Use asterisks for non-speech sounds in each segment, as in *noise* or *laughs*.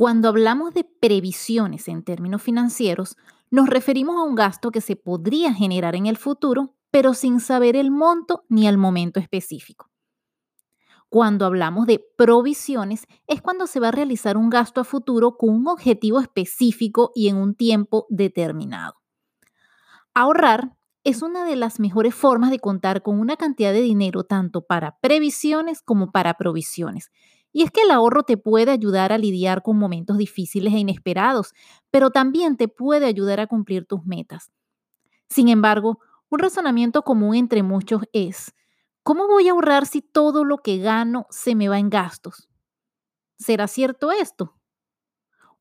Cuando hablamos de previsiones en términos financieros, nos referimos a un gasto que se podría generar en el futuro, pero sin saber el monto ni el momento específico. Cuando hablamos de provisiones, es cuando se va a realizar un gasto a futuro con un objetivo específico y en un tiempo determinado. Ahorrar es una de las mejores formas de contar con una cantidad de dinero tanto para previsiones como para provisiones. Y es que el ahorro te puede ayudar a lidiar con momentos difíciles e inesperados, pero también te puede ayudar a cumplir tus metas. Sin embargo, un razonamiento común entre muchos es, ¿Cómo voy a ahorrar si todo lo que gano se me va en gastos? ¿Será cierto esto?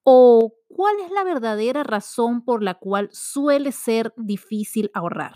¿O cuál es la verdadera razón por la cual suele ser difícil ahorrar?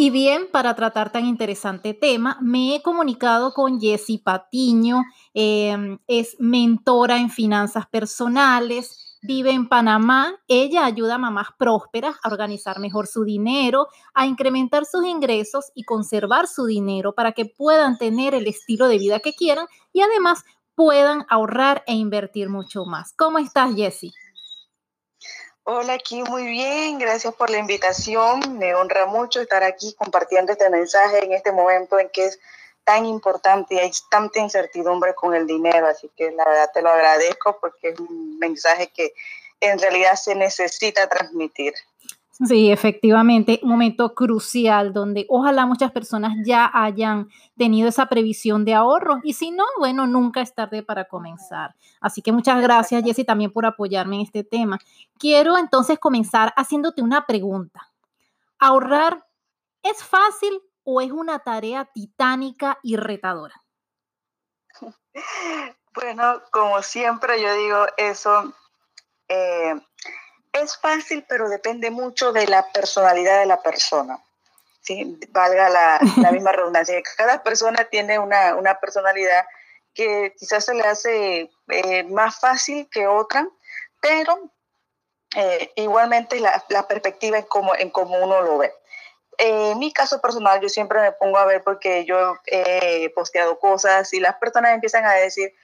Y bien, para tratar tan interesante tema, me he comunicado con Jessie Patiño, em, es mentora en finanzas personales, vive en Panamá. Ella ayuda a mamás prósperas a organizar mejor su dinero, a incrementar sus ingresos y conservar su dinero para que puedan tener el estilo de vida que quieran y además puedan ahorrar e invertir mucho más. ¿Cómo estás, Jessie? Hola, aquí muy bien. Gracias por la invitación. Me honra mucho estar aquí compartiendo este mensaje en este momento en que es tan importante y hay tanta incertidumbre con el dinero, así que la verdad te lo agradezco porque es un mensaje que en realidad se necesita transmitir. Sí, efectivamente, un momento crucial donde ojalá muchas personas ya hayan tenido esa previsión de ahorro y si no, bueno, nunca es tarde para comenzar. Así que muchas gracias, Jessy, también por apoyarme en este tema. Quiero entonces comenzar haciéndote una pregunta. ¿Ahorrar es fácil o es una tarea titánica y retadora? *laughs* Bueno, como siempre yo digo eso, eh, es fácil, pero depende mucho de la personalidad de la persona. ¿sí? Valga la, *laughs* misma redundancia. Cada persona tiene una, personalidad que quizás se le hace eh, más fácil que otra, pero eh, igualmente la, perspectiva en cómo, en cómo uno lo ve en mi caso personal, yo siempre me pongo a ver porque yo he posteado cosas y las personas empiezan a decir,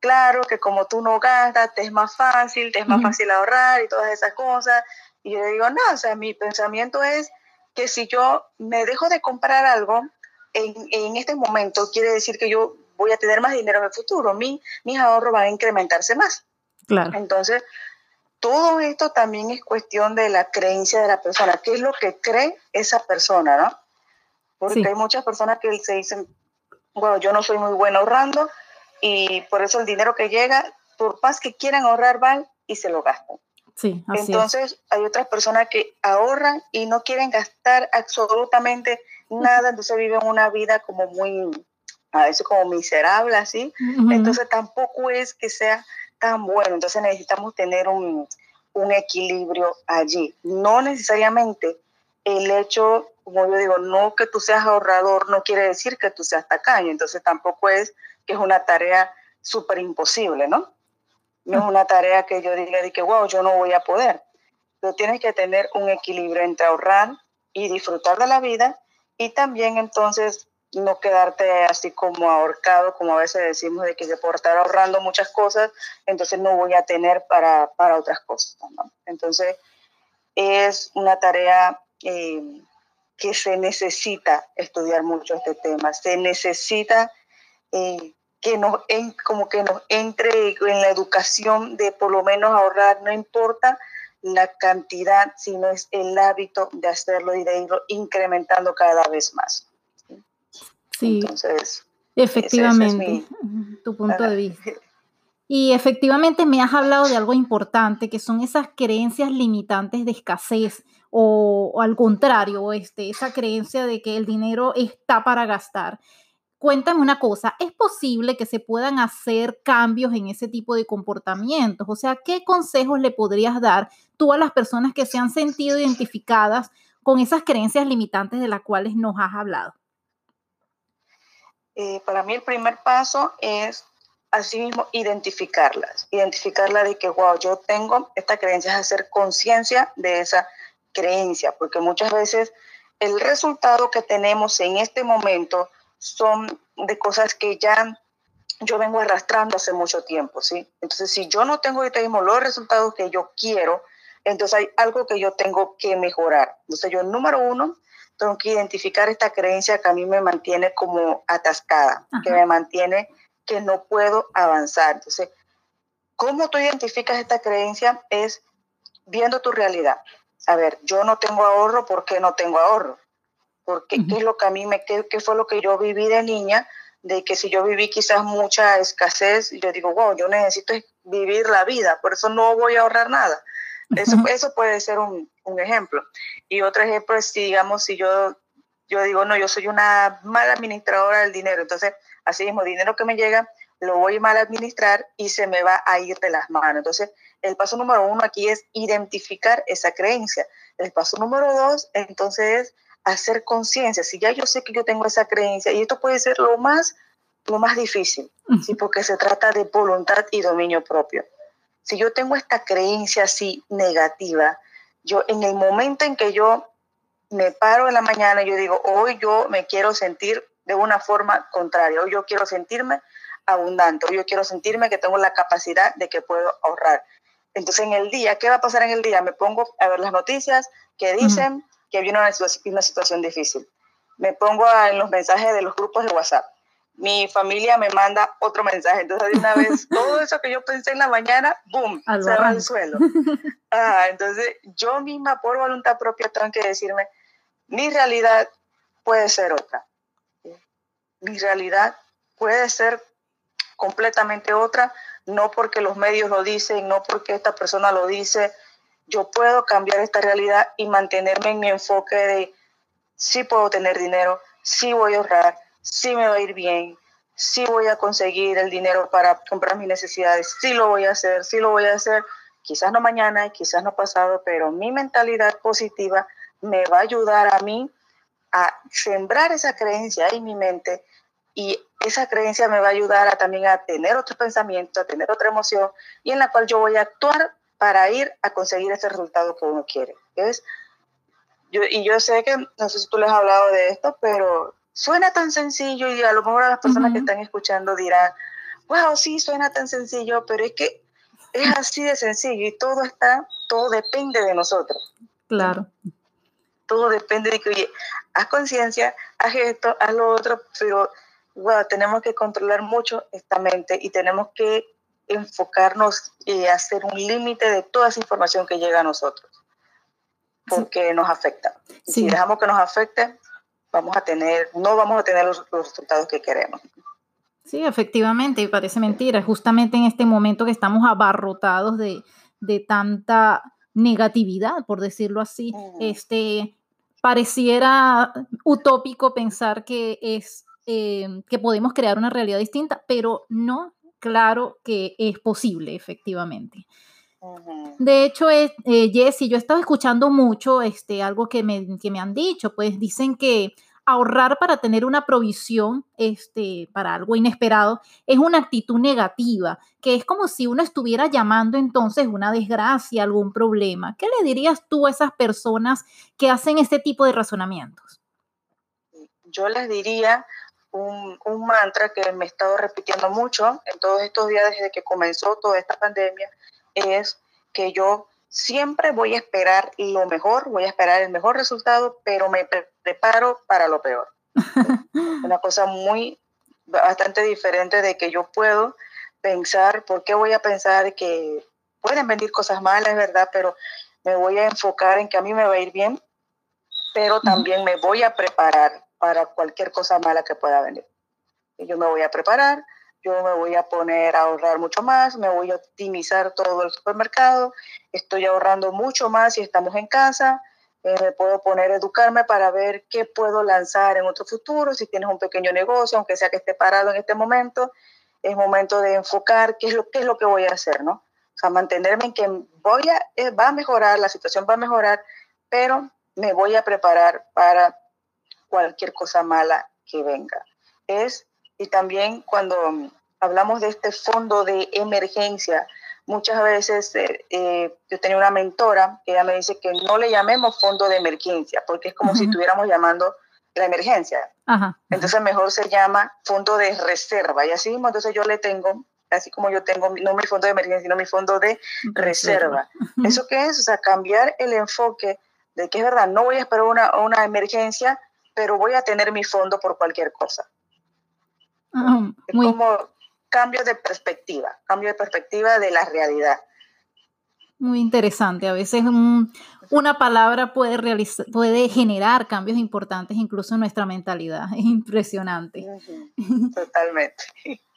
claro, que como tú no gastas, te es más fácil, te es más fácil ahorrar y todas esas cosas. Y yo digo, no, o sea, mi pensamiento es que si yo me dejo de comprar algo en, en este momento, quiere decir que yo voy a tener más dinero en el futuro, mi, mis ahorros van a incrementarse más. Claro. Entonces, todo esto también es cuestión de la creencia de la persona, qué es lo que cree esa persona, ¿no? Porque hay muchas personas que se dicen, bueno, yo no soy muy buena ahorrando y por eso el dinero que llega, por más que quieran ahorrar, van y se lo gastan. Sí, así Entonces hay otras personas que ahorran y no quieren gastar absolutamente nada, entonces viven una vida como muy, a veces como miserable, así. Entonces tampoco es que sea tan bueno. Entonces necesitamos tener un, equilibrio allí. No necesariamente el hecho, como yo digo, no que tú seas ahorrador no quiere decir que tú seas tacaño. Entonces tampoco es que es una tarea súper imposible, ¿no? No es una tarea que yo diga de que, wow, yo no voy a poder. Pero tienes que tener un equilibrio entre ahorrar y disfrutar de la vida y también entonces no quedarte así como ahorcado, como a veces decimos, de que por estar ahorrando muchas cosas, entonces no voy a tener para, otras cosas. Entonces, es una tarea eh, que se necesita estudiar mucho este tema, se necesita eh, que nos, en, como que nos entre en la educación de por lo menos ahorrar, no importa la cantidad, sino es el hábito de hacerlo y de irlo incrementando cada vez más. Sí, efectivamente, *laughs* tu punto de vista. Y efectivamente me has hablado de algo importante, que son esas creencias limitantes de escasez o, al contrario, este, esa creencia de que el dinero está para gastar. Cuéntame una cosa, ¿es posible que se puedan hacer cambios en ese tipo de comportamientos? O sea, ¿qué consejos le podrías dar tú a las personas que se han sentido identificadas con esas creencias limitantes de las cuales nos has hablado? Eh, para mí el primer paso es asimismo identificarlas, identificarla de que, wow, yo tengo esta creencia, es hacer conciencia de esa creencia, porque muchas veces el resultado que tenemos en este momento son de cosas que ya yo vengo arrastrando hace mucho tiempo, ¿sí? Entonces, si yo no tengo ahorita mismo los resultados que yo quiero, entonces hay algo que yo tengo que mejorar. Entonces, yo, número uno, tengo que identificar esta creencia que a mí me mantiene como atascada, que me mantiene que no puedo avanzar. Entonces, ¿cómo tú identificas esta creencia? Es viendo tu realidad. A ver, yo no tengo ahorro, ¿por qué no tengo ahorro? Porque qué es lo que a mí me qué, qué fue lo que yo viví de niña, de que si yo viví quizás mucha escasez, yo digo, wow, yo necesito vivir la vida, por eso no voy a ahorrar nada. Eso, eso puede ser un, un, ejemplo. Y otro ejemplo es si, digamos, si yo, yo digo, no, yo soy una mala administradora del dinero, entonces, así mismo, dinero que me llega, lo voy mal a administrar y se me va a ir de las manos. Entonces, el paso número uno aquí es identificar esa creencia. El paso número dos, entonces, es hacer conciencia, si ya yo sé que yo tengo esa creencia, y esto puede ser lo más, lo más difícil, ¿sí? porque se trata de voluntad y dominio propio. Si yo tengo esta creencia así negativa, yo en el momento en que yo me paro en la mañana, yo digo, hoy yo me quiero sentir de una forma contraria, hoy yo quiero sentirme abundante, hoy yo quiero sentirme que tengo la capacidad de que puedo ahorrar. Entonces en el día, ¿qué va a pasar en el día? Me pongo a ver las noticias que dicen, que viene una, una situación difícil. Me pongo en los mensajes de los grupos de WhatsApp. Mi familia me manda otro mensaje. Entonces, de una vez, *laughs* todo eso que yo pensé en la mañana, ¡boom! se va al suelo. *laughs* Ah, entonces, yo misma, por voluntad propia, tengo que decirme, mi realidad puede ser otra. Mi realidad puede ser completamente otra, no porque los medios lo dicen, no porque esta persona lo dice, yo puedo cambiar esta realidad y mantenerme en mi enfoque de sí puedo tener dinero, sí voy a ahorrar, sí me va a ir bien, sí voy a conseguir el dinero para comprar mis necesidades, sí lo voy a hacer, sí lo voy a hacer, quizás no mañana, quizás no pasado, pero mi mentalidad positiva me va a ayudar a mí a sembrar esa creencia en mi mente y esa creencia me va a ayudar a también a tener otro pensamiento, a tener otra emoción y en la cual yo voy a actuar para ir a conseguir ese resultado que uno quiere. ¿ves? Yo, y yo sé que, no sé si tú les has hablado de esto, pero suena tan sencillo y a lo mejor a las personas que están escuchando dirán, wow, sí, suena tan sencillo, pero es que es así de sencillo y todo está, todo depende de nosotros. Claro. Todo depende de que, oye, haz conciencia, haz esto, haz lo otro, pero wow, tenemos que controlar mucho esta mente y tenemos que enfocarnos y hacer un límite de toda esa información que llega a nosotros, porque nos afecta. Si dejamos que nos afecte, vamos a tener, no vamos a tener los, resultados que queremos. Sí, efectivamente, y parece mentira, justamente en este momento que estamos abarrotados de, de tanta negatividad, por decirlo así, este, pareciera utópico pensar que es eh, que podemos crear una realidad distinta, pero no, claro que es posible, efectivamente. De hecho, es, eh, Jessy, yo he estado escuchando mucho este, algo que me, que me han dicho, pues dicen que ahorrar para tener una provisión este, para algo inesperado es una actitud negativa, que es como si uno estuviera llamando entonces una desgracia, algún problema. ¿Qué le dirías tú a esas personas que hacen este tipo de razonamientos? Yo les diría un, mantra que me he estado repitiendo mucho en todos estos días desde que comenzó toda esta pandemia, es que yo siempre voy a esperar lo mejor, voy a esperar el mejor resultado, pero me preparo para lo peor. *laughs* Una cosa muy, bastante diferente de que yo puedo pensar, ¿por qué voy a pensar que pueden venir cosas malas, verdad? Pero me voy a enfocar en que a mí me va a ir bien, pero también me voy a preparar para cualquier cosa mala que pueda venir. yo me voy a preparar, yo me voy a poner a ahorrar mucho más, me voy a optimizar todo el supermercado, estoy ahorrando mucho más si estamos en casa, me puedo poner a educarme para ver qué puedo lanzar en otro futuro, si tienes un pequeño negocio, aunque sea que esté parado en este momento, es momento de enfocar qué es lo, qué es lo que voy a hacer, ¿no? O sea, mantenerme en que voy a, eh, va a mejorar, la situación va a mejorar, pero me voy a preparar para cualquier cosa mala que venga. Es, y también cuando hablamos de este fondo de emergencia, muchas veces eh, eh, yo tenía una mentora que ella me dice que no le llamemos fondo de emergencia, porque es como si estuviéramos llamando la emergencia. Entonces mejor se llama fondo de reserva. Y así mismo, entonces yo le tengo, así como yo tengo, no mi fondo de emergencia, sino mi fondo de reserva. ¿Eso qué es? O sea, cambiar el enfoque de que es verdad, no voy a esperar una, una emergencia, pero voy a tener mi fondo por cualquier cosa. es como cambio de perspectiva, cambio de perspectiva de la realidad. Muy interesante. A veces una palabra puede, realizar, puede generar cambios importantes incluso en nuestra mentalidad. Es impresionante. Totalmente. *laughs*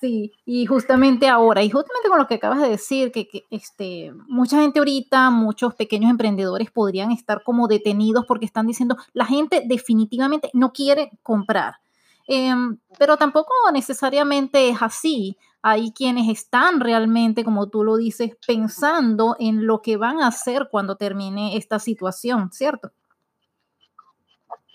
Sí, y justamente ahora, y justamente con lo que acabas de decir, que, que, este, mucha gente ahorita, muchos pequeños emprendedores podrían estar como detenidos porque están diciendo, la gente definitivamente no quiere comprar. Em, pero tampoco necesariamente es así. Hay quienes están realmente, como tú lo dices, pensando en lo que van a hacer cuando termine esta situación, ¿cierto?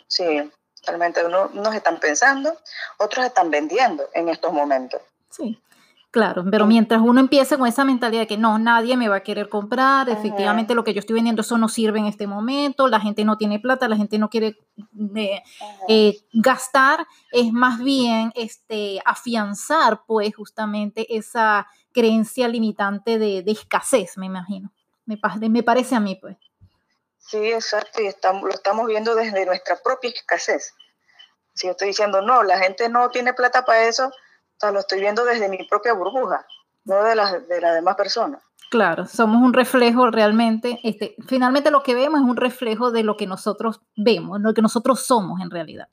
Sí, realmente unos están pensando, otros están vendiendo en estos momentos. Sí. Claro, pero mientras uno empiece con esa mentalidad de que no, nadie me va a querer comprar, efectivamente lo que yo estoy vendiendo eso no sirve en este momento, la gente no tiene plata, la gente no quiere eh, eh, gastar, es más bien este, afianzar pues justamente esa creencia limitante de, escasez, me imagino, me, me, parece a mí pues. Sí, exacto, y estamos, lo estamos viendo desde nuestra propia escasez. Si yo estoy diciendo, no, la gente no tiene plata para eso, o sea, lo estoy viendo desde mi propia burbuja, no de las de las demás personas. Claro, somos un reflejo realmente, este, finalmente lo que vemos es un reflejo de lo que nosotros vemos, lo que nosotros somos en realidad.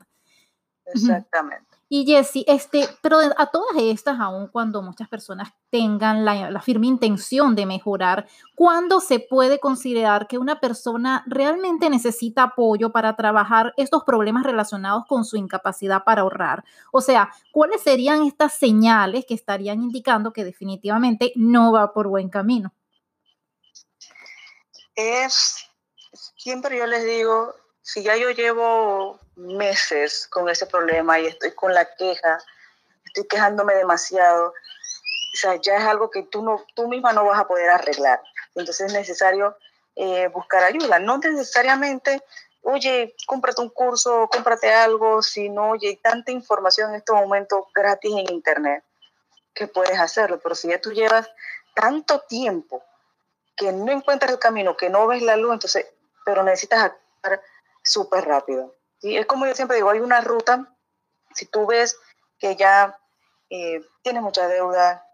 Exactamente. Y Jessie, este, pero a todas estas, aun cuando muchas personas tengan la, firme intención de mejorar, ¿cuándo se puede considerar que una persona realmente necesita apoyo para trabajar estos problemas relacionados con su incapacidad para ahorrar? O sea, ¿cuáles serían estas señales que estarían indicando que definitivamente no va por buen camino? Es, siempre yo les digo, si ya yo llevo meses con ese problema y estoy con la queja, estoy quejándome demasiado, o sea, ya es algo que tú, no, tú misma no vas a poder arreglar. Entonces es necesario eh, buscar ayuda. No necesariamente, oye, cómprate un curso, cómprate algo, sino, oye, hay tanta información en estos momentos gratis en Internet que puedes hacerlo. Pero si ya tú llevas tanto tiempo que no encuentras el camino, que no ves la luz, entonces, pero necesitas actuar súper rápido. ¿sí? Es como yo siempre digo, hay una ruta, si tú ves que ya eh, tienes mucha deuda,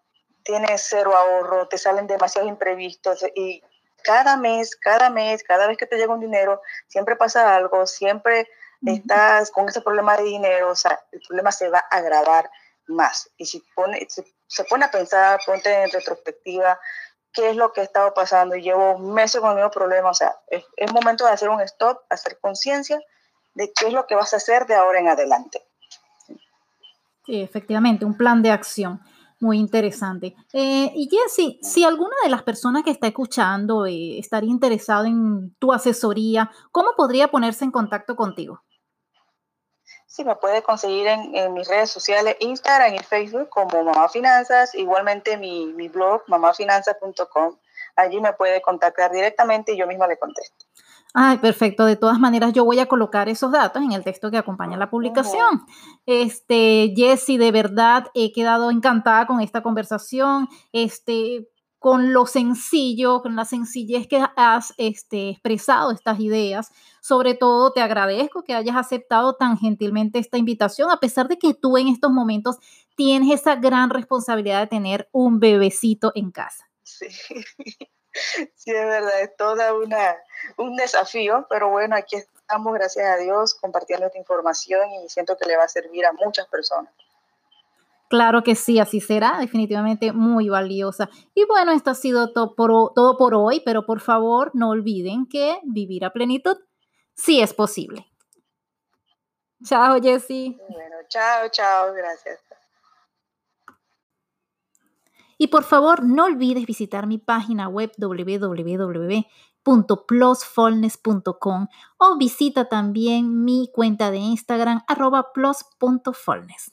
tienes cero ahorro, te salen demasiados imprevistos y cada mes, cada mes, cada vez que te llega un dinero, siempre pasa algo, siempre estás con ese problema de dinero, o sea, el problema se va a agravar más. Y si pone, se pone a pensar, ponte en retrospectiva, qué es lo que ha estado pasando y llevo meses con el mismo problema. O sea, es, momento de hacer un stop, hacer conciencia de qué es lo que vas a hacer de ahora en adelante. Sí, efectivamente, un plan de acción. Muy interesante. Eh, y Jessy, si alguna de las personas que está escuchando eh, estaría interesado en tu asesoría, ¿cómo podría ponerse en contacto contigo? Sí, me puede conseguir en, mis redes sociales, Instagram y Facebook como Mamá Finanzas, igualmente mi, mi blog, mamafinanzas.com. Allí me puede contactar directamente y yo misma le contesto. Ay, perfecto. De todas maneras, yo voy a colocar esos datos en el texto que acompaña la publicación. Este, Jessy, de verdad he quedado encantada con esta conversación. Este, con lo sencillo, con la sencillez que has este, expresado estas ideas. Sobre todo, te agradezco que hayas aceptado tan gentilmente esta invitación, a pesar de que tú en estos momentos tienes esa gran responsabilidad de tener un bebecito en casa. Sí, *laughs* sí es verdad, es toda una, un desafío, pero bueno, aquí estamos, gracias a Dios, compartiendo esta información y siento que le va a servir a muchas personas. Claro que sí, así será, definitivamente muy valiosa. Y bueno, esto ha sido todo por, todo por hoy, pero por favor no olviden que vivir a plenitud sí es posible. Chao, Jessy. Bueno, chao, chao, gracias. Y por favor, no olvides visitar mi página web www.plusfulness.com o visita también mi cuenta de Instagram arroba plus.fulness.